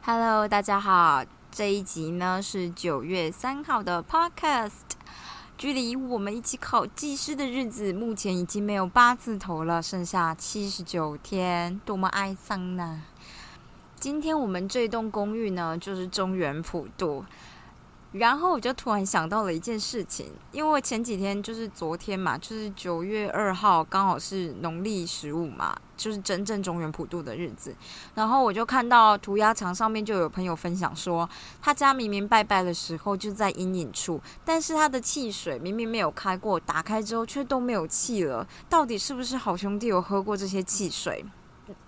Hello，大家好，这一集呢是九月三号的 Podcast。距离我们一起考技师的日子，目前已经没有八字头了，剩下七十九天，多么哀伤呢！今天我们这栋公寓呢，就是中原普渡。然后我就突然想到了一件事情，因为前几天就是昨天嘛，就是九月二号，刚好是农历十五嘛，就是真正中原普渡的日子。然后我就看到涂鸦墙上面就有朋友分享说，他家明明拜拜的时候就在阴影处，但是他的汽水明明没有开过，打开之后却都没有气了。到底是不是好兄弟有喝过这些汽水？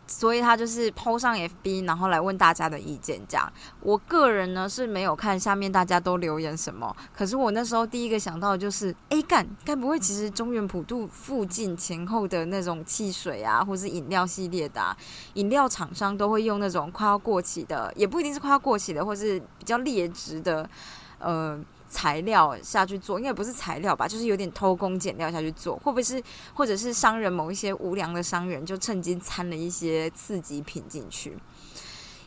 所以他就是抛上 FB，然后来问大家的意见。这样，我个人呢是没有看下面大家都留言什么。可是我那时候第一个想到就是，哎干，该不会其实中原普渡附近前后的那种汽水啊，或是饮料系列的饮料厂商都会用那种快要过期的，也不一定是快要过期的，或是比较劣质的，呃。材料下去做，应该不是材料吧，就是有点偷工减料下去做，会不会是，或者是商人某一些无良的商人就趁机掺了一些刺激品进去？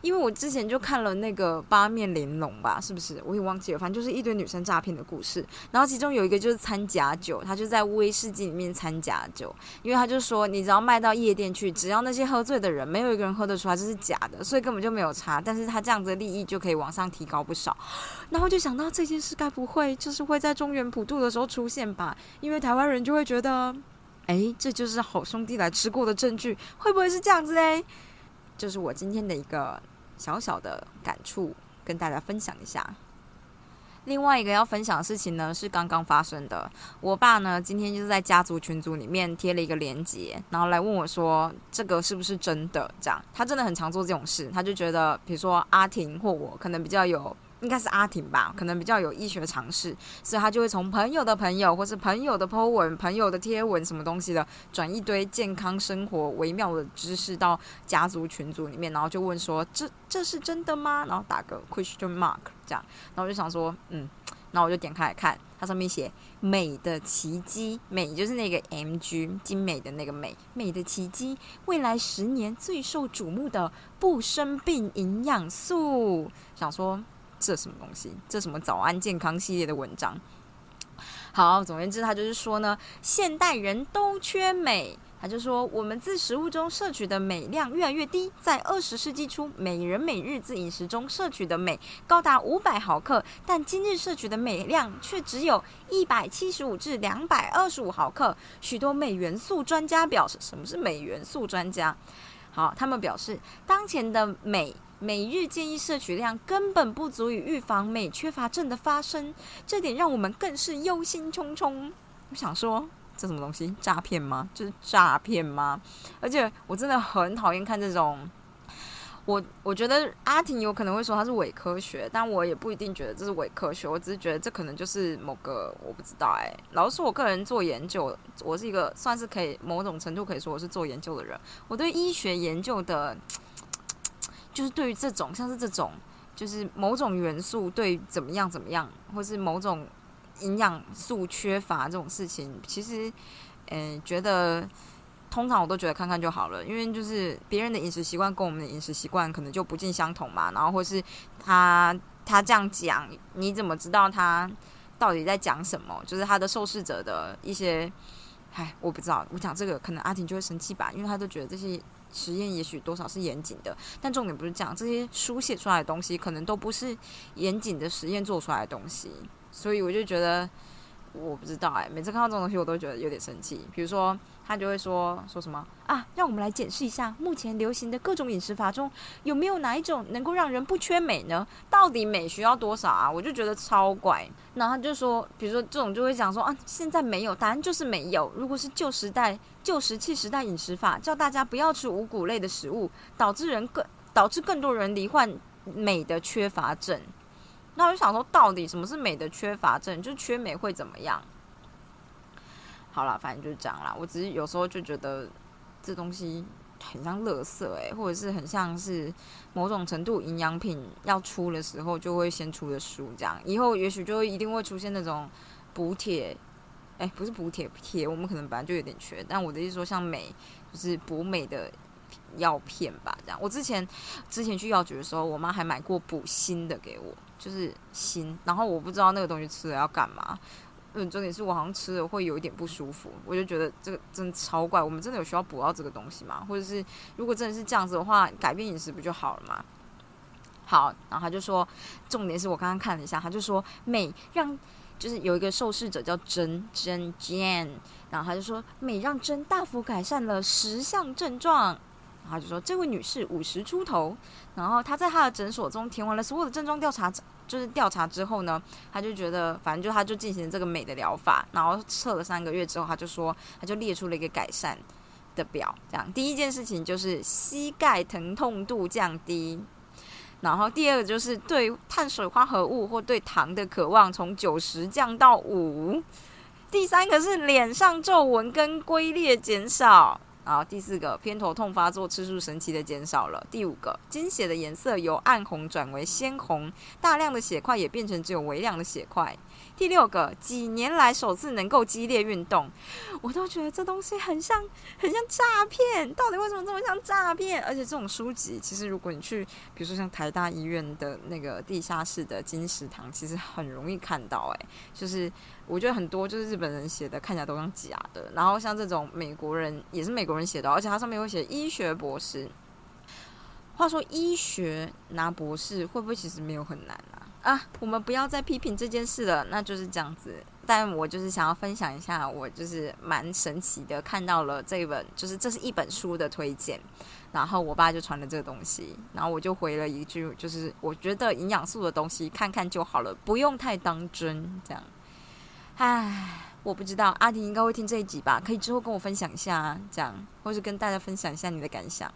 因为我之前就看了那个八面玲珑吧，是不是？我也忘记了，反正就是一堆女生诈骗的故事。然后其中有一个就是掺假酒，他就在威士忌里面掺假酒，因为他就说，你只要卖到夜店去，只要那些喝醉的人没有一个人喝得出来这是假的，所以根本就没有差。但是他这样子的利益就可以往上提高不少。然后就想到这件事该不会就是会在中原普渡的时候出现吧？因为台湾人就会觉得，哎，这就是好兄弟来吃过的证据，会不会是这样子嘞？就是我今天的一个小小的感触，跟大家分享一下。另外一个要分享的事情呢，是刚刚发生的。我爸呢，今天就是在家族群组里面贴了一个链接，然后来问我说，这个是不是真的？这样，他真的很常做这种事。他就觉得，比如说阿婷或我，可能比较有。应该是阿婷吧，可能比较有医学常识，所以他就会从朋友的朋友，或是朋友的 po 文、朋友的贴文什么东西的，转一堆健康生活微妙的知识到家族群组里面，然后就问说：“这这是真的吗？”然后打个 question mark 这样，然后我就想说：“嗯。”然后我就点开来看，它上面写“美的奇迹”，美就是那个 M G 精美的那个美，美的奇迹，未来十年最受瞩目的不生病营养素，想说。这什么东西？这什么早安健康系列的文章？好，总而言之，他就是说呢，现代人都缺镁。他就说，我们自食物中摄取的镁量越来越低，在二十世纪初，每人每日自饮食中摄取的镁高达五百毫克，但今日摄取的镁量却只有一百七十五至两百二十五毫克。许多镁元素专家表示，什么是镁元素专家？啊，他们表示，当前的美。每日建议摄取量根本不足以预防美缺乏症的发生，这点让我们更是忧心忡忡。我想说，这什么东西？诈骗吗？就是诈骗吗？而且我真的很讨厌看这种。我我觉得阿婷有可能会说它是伪科学，但我也不一定觉得这是伪科学。我只是觉得这可能就是某个我不知道哎。老实说，我个人做研究，我是一个算是可以某种程度可以说我是做研究的人。我对医学研究的。就是对于这种像是这种，就是某种元素对怎么样怎么样，或是某种营养素缺乏这种事情，其实，嗯，觉得通常我都觉得看看就好了，因为就是别人的饮食习惯跟我们的饮食习惯可能就不尽相同嘛，然后或是他他这样讲，你怎么知道他到底在讲什么？就是他的受试者的一些，唉，我不知道，我讲这个可能阿婷就会生气吧，因为他都觉得这些。实验也许多少是严谨的，但重点不是这样。这些书写出来的东西，可能都不是严谨的实验做出来的东西，所以我就觉得。我不知道哎，每次看到这种东西，我都觉得有点生气。比如说，他就会说说什么啊，让我们来检视一下目前流行的各种饮食法中，有没有哪一种能够让人不缺镁呢？到底镁需要多少啊？我就觉得超怪。然后他就说，比如说这种就会讲说啊，现在没有，答案就是没有。如果是旧时代、旧石器时代饮食法，叫大家不要吃五谷类的食物，导致人更导致更多人罹患镁的缺乏症。那我就想说，到底什么是美的缺乏症？就缺美会怎么样？好了，反正就是这样啦。我只是有时候就觉得这东西很像垃圾诶，或者是很像是某种程度营养品要出的时候就会先出的书这样。以后也许就一定会出现那种补铁哎，不是补铁铁，我们可能本来就有点缺。但我的意思说，像美，就是补美的药片吧，这样。我之前之前去药局的时候，我妈还买过补锌的给我，就是锌。然后我不知道那个东西吃了要干嘛。嗯，重点是我好像吃了会有一点不舒服，我就觉得这个真的超怪。我们真的有需要补到这个东西吗？或者是如果真的是这样子的话，改变饮食不就好了吗？好，然后他就说，重点是我刚刚看了一下，他就说镁让。就是有一个受试者叫真真 Jane，然后他就说美让真大幅改善了十项症状，他就说这位女士五十出头，然后她在她的诊所中填完了所有的症状调查，就是调查之后呢，她就觉得反正就她就进行这个美的疗法，然后测了三个月之后，她就说她就列出了一个改善的表，这样第一件事情就是膝盖疼痛度降低。然后第二个就是对碳水化合物或对糖的渴望从九十降到五，第三个是脸上皱纹跟龟裂减少。好第四个偏头痛发作次数神奇的减少了。第五个经血的颜色由暗红转为鲜红，大量的血块也变成只有微量的血块。第六个几年来首次能够激烈运动，我都觉得这东西很像很像诈骗。到底为什么这么像诈骗？而且这种书籍其实如果你去，比如说像台大医院的那个地下室的金石堂，其实很容易看到。诶，就是。我觉得很多就是日本人写的，看起来都像假的。然后像这种美国人也是美国人写的，而且它上面会写医学博士。话说医学拿博士会不会其实没有很难啊？啊，我们不要再批评这件事了，那就是这样子。但我就是想要分享一下，我就是蛮神奇的，看到了这一本，就是这是一本书的推荐。然后我爸就传了这个东西，然后我就回了一句，就是我觉得营养素的东西看看就好了，不用太当真，这样。唉，我不知道阿婷应该会听这一集吧？可以之后跟我分享一下，这样，或是跟大家分享一下你的感想。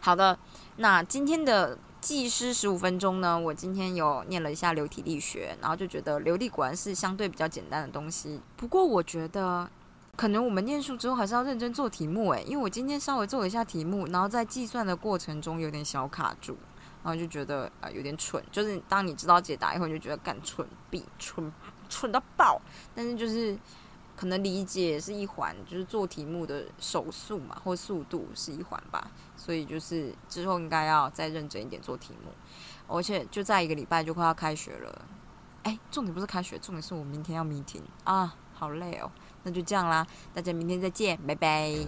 好的，那今天的技师十五分钟呢？我今天有念了一下流体力学，然后就觉得流体果然是相对比较简单的东西。不过我觉得，可能我们念书之后还是要认真做题目诶，因为我今天稍微做了一下题目，然后在计算的过程中有点小卡住，然后就觉得啊有点蠢。就是当你知道解答以后，你就觉得干蠢逼蠢。蠢到爆，但是就是可能理解是一环，就是做题目的手速嘛，或速度是一环吧，所以就是之后应该要再认真一点做题目，而且就在一个礼拜就快要开学了，哎，重点不是开学，重点是我明天要 meeting 啊，好累哦，那就这样啦，大家明天再见，拜拜。